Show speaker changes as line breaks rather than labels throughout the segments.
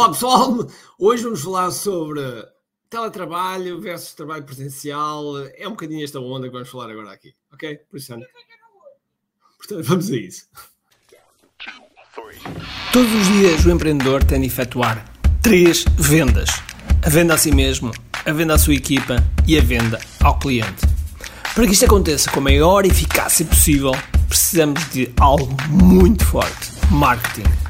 Olá pessoal, hoje vamos falar sobre teletrabalho versus trabalho presencial. É um bocadinho esta onda que vamos falar agora aqui, ok? Por isso, portanto, vamos a isso.
Todos os dias o empreendedor tem de efetuar três vendas: a venda a si mesmo, a venda à sua equipa e a venda ao cliente. Para que isto aconteça com a maior eficácia possível, precisamos de algo muito forte: marketing.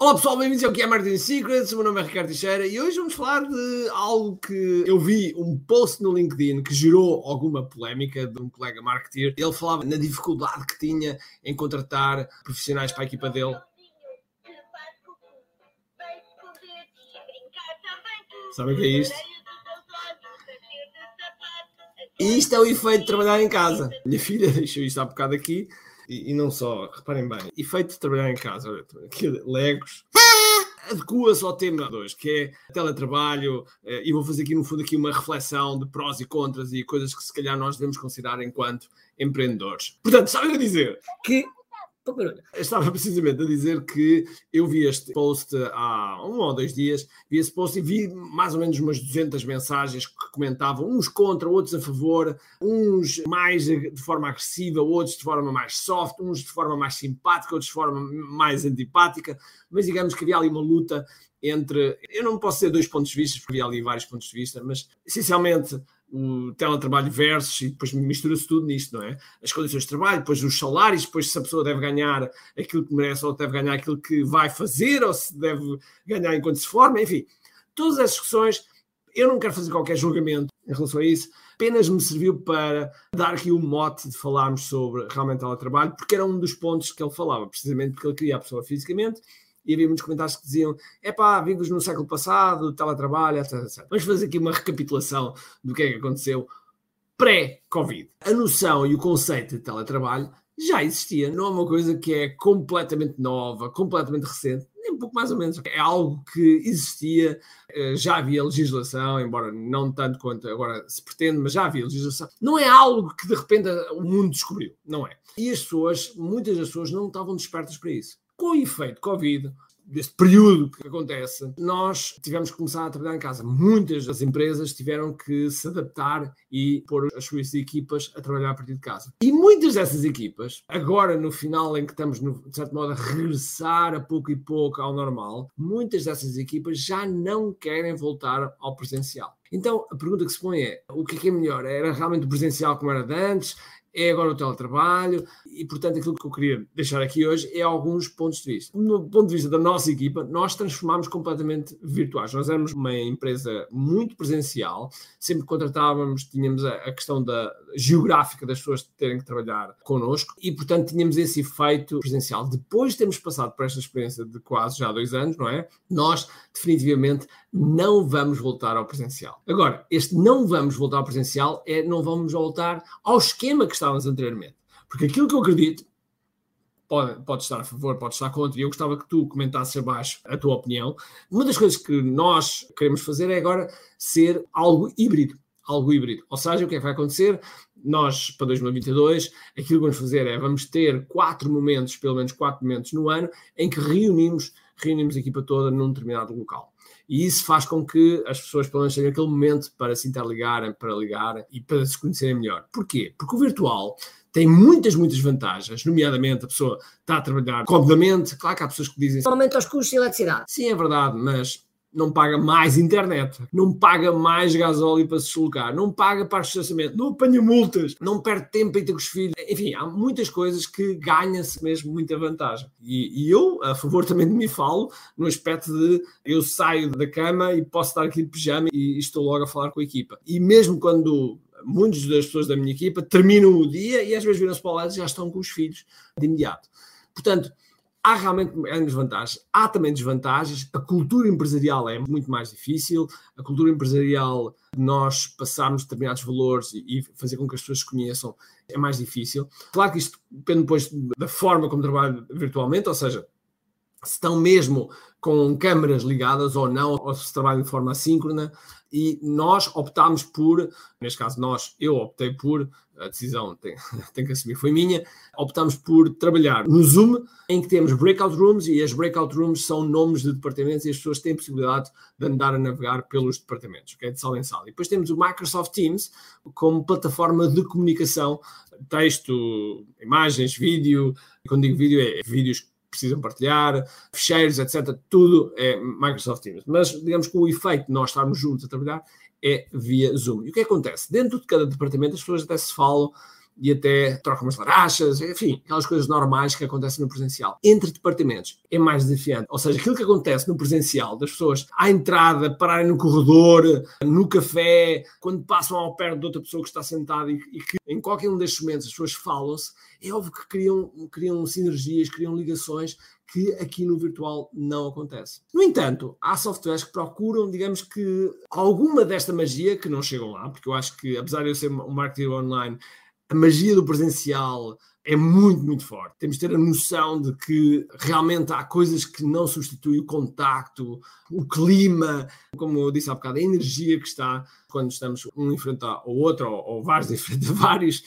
Olá pessoal, bem-vindos ao que é Marketing Secrets. O meu nome é Ricardo Teixeira e hoje vamos falar de algo que eu vi um post no LinkedIn que gerou alguma polémica de um colega marketeer. Ele falava na dificuldade que tinha em contratar profissionais para a equipa dele Sabe o que é isto? E isto é o efeito de trabalhar em casa. Minha filha deixou isto há bocado aqui e, e não só, reparem bem, efeito de trabalhar em casa. Legos. Adequa-se ao tema 2, que é teletrabalho, eh, e vou fazer aqui no fundo aqui uma reflexão de prós e contras e coisas que se calhar nós devemos considerar enquanto empreendedores. Portanto, sabem dizer? Que barulho. Estava precisamente a dizer que eu vi este post há um ou dois dias, vi esse post e vi mais ou menos umas 200 mensagens que comentavam, uns contra, outros a favor, uns mais de forma agressiva, outros de forma mais soft, uns de forma mais simpática, outros de forma mais antipática, mas digamos que havia ali uma luta entre, eu não posso ter dois pontos de vista, porque havia ali vários pontos de vista, mas essencialmente o teletrabalho versus, e depois mistura-se tudo nisto, não é? As condições de trabalho, depois os salários, depois se a pessoa deve ganhar aquilo que merece ou deve ganhar aquilo que vai fazer, ou se deve ganhar enquanto se forma, enfim. Todas essas discussões, eu não quero fazer qualquer julgamento em relação a isso, apenas me serviu para dar aqui o um mote de falarmos sobre realmente teletrabalho, porque era um dos pontos que ele falava, precisamente porque ele queria a pessoa fisicamente, e havia muitos comentários que diziam: é pá, vimos no século passado, teletrabalho, etc. Vamos fazer aqui uma recapitulação do que é que aconteceu pré-Covid. A noção e o conceito de teletrabalho já existia, não é uma coisa que é completamente nova, completamente recente, nem um pouco mais ou menos. É algo que existia, eh, já havia legislação, embora não tanto quanto agora se pretende, mas já havia legislação. Não é algo que de repente o mundo descobriu, não é? E as pessoas, muitas das pessoas não estavam despertas para isso. Com o efeito Covid, deste período que acontece, nós tivemos que começar a trabalhar em casa. Muitas das empresas tiveram que se adaptar e pôr as suas equipas a trabalhar a partir de casa. E muitas dessas equipas, agora no final em que estamos, no, de certo modo, a regressar a pouco e pouco ao normal, muitas dessas equipas já não querem voltar ao presencial. Então, a pergunta que se põe é: o que é, que é melhor? Era realmente o presencial como era de antes? É agora o teletrabalho e, portanto, aquilo que eu queria deixar aqui hoje é alguns pontos de vista. No ponto de vista da nossa equipa, nós transformámos completamente virtuais. Nós éramos uma empresa muito presencial, sempre contratávamos, tínhamos a, questão da geográfica das pessoas terem que trabalhar connosco e, portanto, tínhamos esse efeito presencial. Depois de termos passado por esta experiência de quase já dois anos, não é? Nós, definitivamente, não vamos voltar ao presencial. Agora, este não vamos voltar ao presencial é não vamos voltar ao esquema que estávamos anteriormente. Porque aquilo que eu acredito, pode, pode estar a favor, pode estar contra, e eu gostava que tu comentasses abaixo a tua opinião. Uma das coisas que nós queremos fazer é agora ser algo híbrido. Algo híbrido. Ou seja, o que é que vai acontecer? Nós, para 2022, aquilo que vamos fazer é vamos ter quatro momentos, pelo menos quatro momentos no ano, em que reunimos, reunimos a equipa toda num determinado local. E isso faz com que as pessoas, pelo menos, tenham aquele momento para se interligarem, para ligar e para se conhecerem melhor. Porquê? Porque o virtual tem muitas, muitas vantagens, nomeadamente a pessoa está a trabalhar comodamente. Claro que há pessoas que dizem.
Aumenta os custos de eletricidade.
Sim, é verdade, mas não paga mais internet, não paga mais gasóleo para se deslocar, não paga para o estacionamento, não apanha multas, não perde tempo em ter com os filhos. Enfim, há muitas coisas que ganha-se mesmo muita vantagem. E, e, eu, a favor também de mim, falo no aspecto de eu saio da cama e posso estar aqui de pijama e estou logo a falar com a equipa. E mesmo quando muitas das pessoas da minha equipa terminam o dia e às vezes viram-se para lado e já estão com os filhos de imediato. Portanto, há realmente grandes vantagens. Há também desvantagens. A cultura empresarial é muito mais difícil. A cultura empresarial, nós passarmos determinados valores e fazer com que as pessoas conheçam, é mais difícil. Claro que isto depende depois da forma como trabalho virtualmente, ou seja, se estão mesmo com câmaras ligadas ou não, ou se trabalham de forma assíncrona, e nós optámos por, neste caso nós, eu optei por, a decisão tem, tem que assumir, foi minha, optámos por trabalhar no Zoom, em que temos breakout rooms, e as breakout rooms são nomes de departamentos e as pessoas têm possibilidade de andar a navegar pelos departamentos, okay? de sala em sala. E depois temos o Microsoft Teams como plataforma de comunicação, texto, imagens, vídeo, quando digo vídeo é vídeos precisam partilhar, ficheiros, etc. Tudo é Microsoft Teams. Mas digamos que o efeito de nós estarmos juntos a trabalhar é via Zoom. E o que acontece? Dentro de cada departamento as pessoas até se falam e até trocam umas larachas, enfim, aquelas coisas normais que acontecem no presencial. Entre departamentos é mais desafiante. Ou seja, aquilo que acontece no presencial, das pessoas à entrada, pararem no corredor, no café, quando passam ao pé de outra pessoa que está sentada e, e que em qualquer um destes momentos as pessoas falam-se, é óbvio que criam, criam sinergias, criam ligações que aqui no virtual não acontece. No entanto, há softwares que procuram, digamos que, alguma desta magia que não chegam lá, porque eu acho que, apesar de eu ser um marketer online, a magia do presencial é muito, muito forte. Temos de ter a noção de que realmente há coisas que não substituem o contacto, o clima, como eu disse há bocado, a energia que está quando estamos um em frente ao outro, ou, ou vários em frente a vários,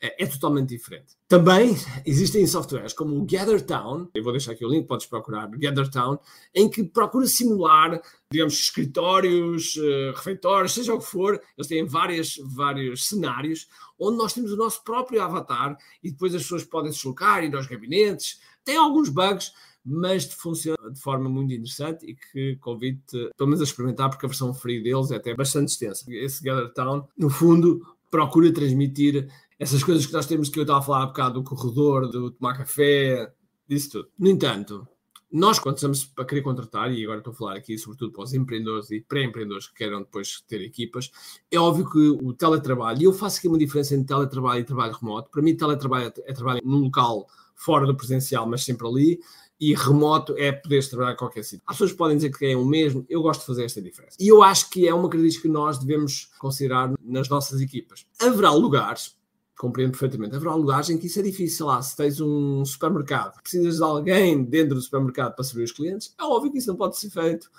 é, é, totalmente diferente. Também existem softwares como o GatherTown, eu vou deixar aqui o link, podes procurar, GatherTown, em que procura simular, digamos, escritórios, uh, refeitórios, seja o que for, eles têm várias, vários cenários, onde nós temos o nosso próprio avatar e depois as pessoas podem se deslocar, ir aos gabinetes, tem alguns bugs, mas funciona de forma muito interessante e que convido-te, pelo menos, a experimentar, porque a versão free deles é até bastante extensa. Esse GatherTown, no fundo, procura transmitir essas coisas que nós temos que eu estava a falar há bocado do corredor, do tomar café, disso tudo. No entanto, nós, quando estamos a querer contratar, e agora estou a falar aqui sobretudo para os empreendedores e pré-empreendedores que queiram depois ter equipas, é óbvio que o teletrabalho, e eu faço aqui uma diferença entre teletrabalho e trabalho remoto. Para mim, teletrabalho é trabalho num local fora do presencial, mas sempre ali, e remoto é poderes trabalhar em qualquer sítio. As pessoas podem dizer que é o mesmo, eu gosto de fazer esta diferença. E eu acho que é uma característica que nós devemos considerar nas nossas equipas. Haverá lugares compreendo perfeitamente. Haverá lugares em que isso é difícil. Lá, se tens um supermercado, precisas de alguém dentro do supermercado para servir os clientes, é óbvio que isso não pode ser feito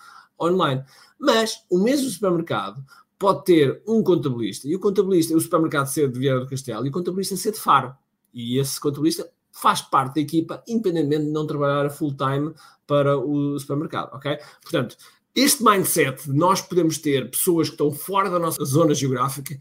online. Mas o mesmo supermercado pode ter um contabilista, e o contabilista, o supermercado ser de Vieira do Castelo, e o contabilista ser de Faro. E esse contabilista faz parte da equipa, independentemente de não trabalhar full time para o supermercado, ok? Portanto, este mindset de nós podemos ter pessoas que estão fora da nossa zona geográfica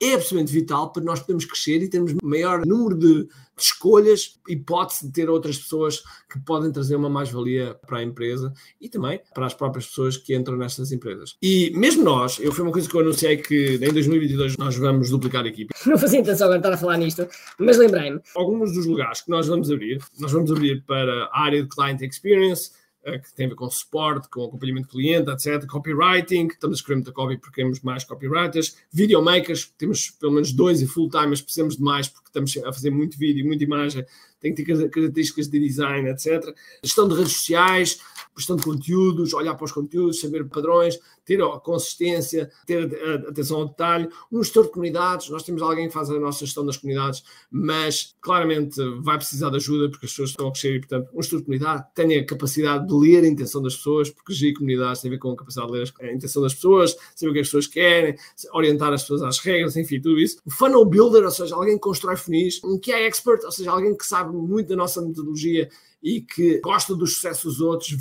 é absolutamente vital para nós podermos crescer e termos maior número de, de escolhas, hipótese de ter outras pessoas que podem trazer uma mais-valia para a empresa e também para as próprias pessoas que entram nestas empresas. E mesmo nós, eu foi uma coisa que eu anunciei que em 2022 nós vamos duplicar a equipe.
Não fazia intenção agora estar a falar nisto, mas lembrei-me.
Alguns dos lugares que nós vamos abrir, nós vamos abrir para a área de Client Experience, que tem a ver com suporte, com acompanhamento de cliente, etc. Copywriting, estamos a escrever muita copy porque queremos mais copywriters. Videomakers, temos pelo menos dois e full-time, mas precisamos de mais porque estamos a fazer muito vídeo, muita imagem, tem que ter características de design, etc. Gestão de redes sociais, gestão de conteúdos, olhar para os conteúdos, saber padrões, ter a consistência, ter atenção ao detalhe. Um gestor de comunidades, nós temos alguém que faz a nossa gestão das comunidades, mas claramente vai precisar de ajuda porque as pessoas estão a crescer e, portanto, um gestor de comunidade tenha a capacidade de ler a intenção das pessoas, porque gerir comunidades tem a ver com a capacidade de ler a intenção das pessoas, saber o que as pessoas querem, orientar as pessoas às regras, enfim, tudo isso. O funnel builder, ou seja, alguém que constrói funis, um que é expert, ou seja, alguém que sabe muito da nossa metodologia e que gosta dos sucessos dos outros,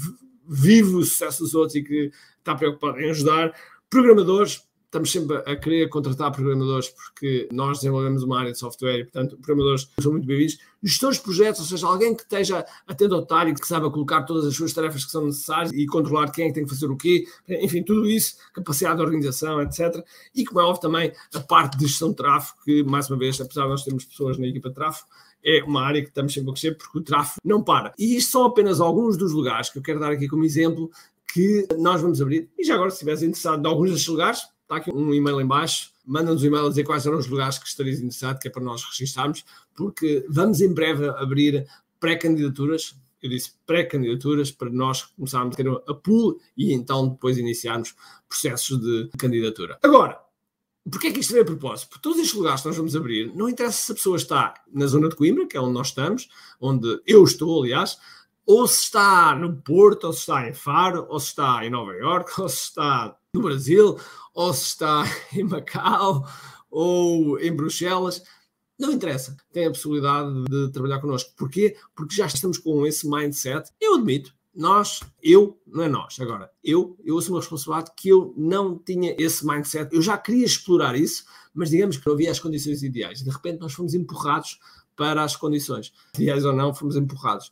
vive o sucesso dos outros e que está preocupado em ajudar. Programadores, estamos sempre a querer contratar programadores porque nós desenvolvemos uma área de software e, portanto, programadores são muito bem-vindos. Gestores de projetos, ou seja, alguém que esteja atento ao detalhe, que saiba colocar todas as suas tarefas que são necessárias e controlar quem é tem que fazer o quê, enfim, tudo isso, capacidade de organização, etc. E, como é óbvio, também a parte de gestão de tráfego, que, mais uma vez, apesar de nós termos pessoas na equipa de tráfego, é uma área que estamos sempre a crescer porque o tráfego não para. E isto são apenas alguns dos lugares que eu quero dar aqui como exemplo que nós vamos abrir. E já agora, se estiveres interessado em alguns destes lugares, está aqui um e-mail em baixo, manda-nos um e-mail a dizer quais eram os lugares que estarias interessado, que é para nós registarmos, porque vamos em breve abrir pré-candidaturas eu disse pré-candidaturas, para nós começarmos a ter a pool e então depois iniciarmos processos de candidatura. Agora, Porquê é que isto veio a propósito? Porque todos estes lugares que nós vamos abrir, não interessa se a pessoa está na zona de Coimbra, que é onde nós estamos, onde eu estou, aliás, ou se está no Porto, ou se está em Faro, ou se está em Nova York, ou se está no Brasil, ou se está em Macau, ou em Bruxelas. Não interessa. Tem a possibilidade de trabalhar connosco. Porquê? Porque já estamos com esse mindset. Eu admito, nós, eu, não é nós, agora, eu, eu assumo a responsabilidade que eu não tinha esse mindset, eu já queria explorar isso, mas digamos que não havia as condições ideais. De repente nós fomos empurrados para as condições. Ideais ou não, fomos empurrados.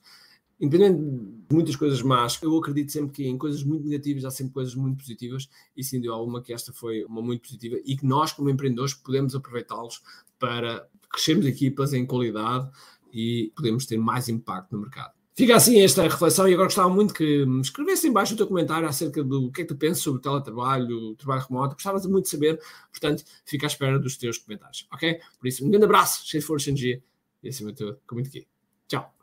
Independente de muitas coisas más, eu acredito sempre que em coisas muito negativas há sempre coisas muito positivas, e sim deu alguma que esta foi uma muito positiva, e que nós, como empreendedores, podemos aproveitá-los para crescermos equipas em qualidade e podemos ter mais impacto no mercado. Fica assim esta reflexão e agora gostava muito que me escrevesse embaixo o teu comentário acerca do que é que tu pensas sobre o teletrabalho, o trabalho remoto. Gostava muito de saber, portanto, fica à espera dos teus comentários, ok? Por isso, um grande abraço, cheio de força, energia e acima de tudo, com muito aqui. Tchau!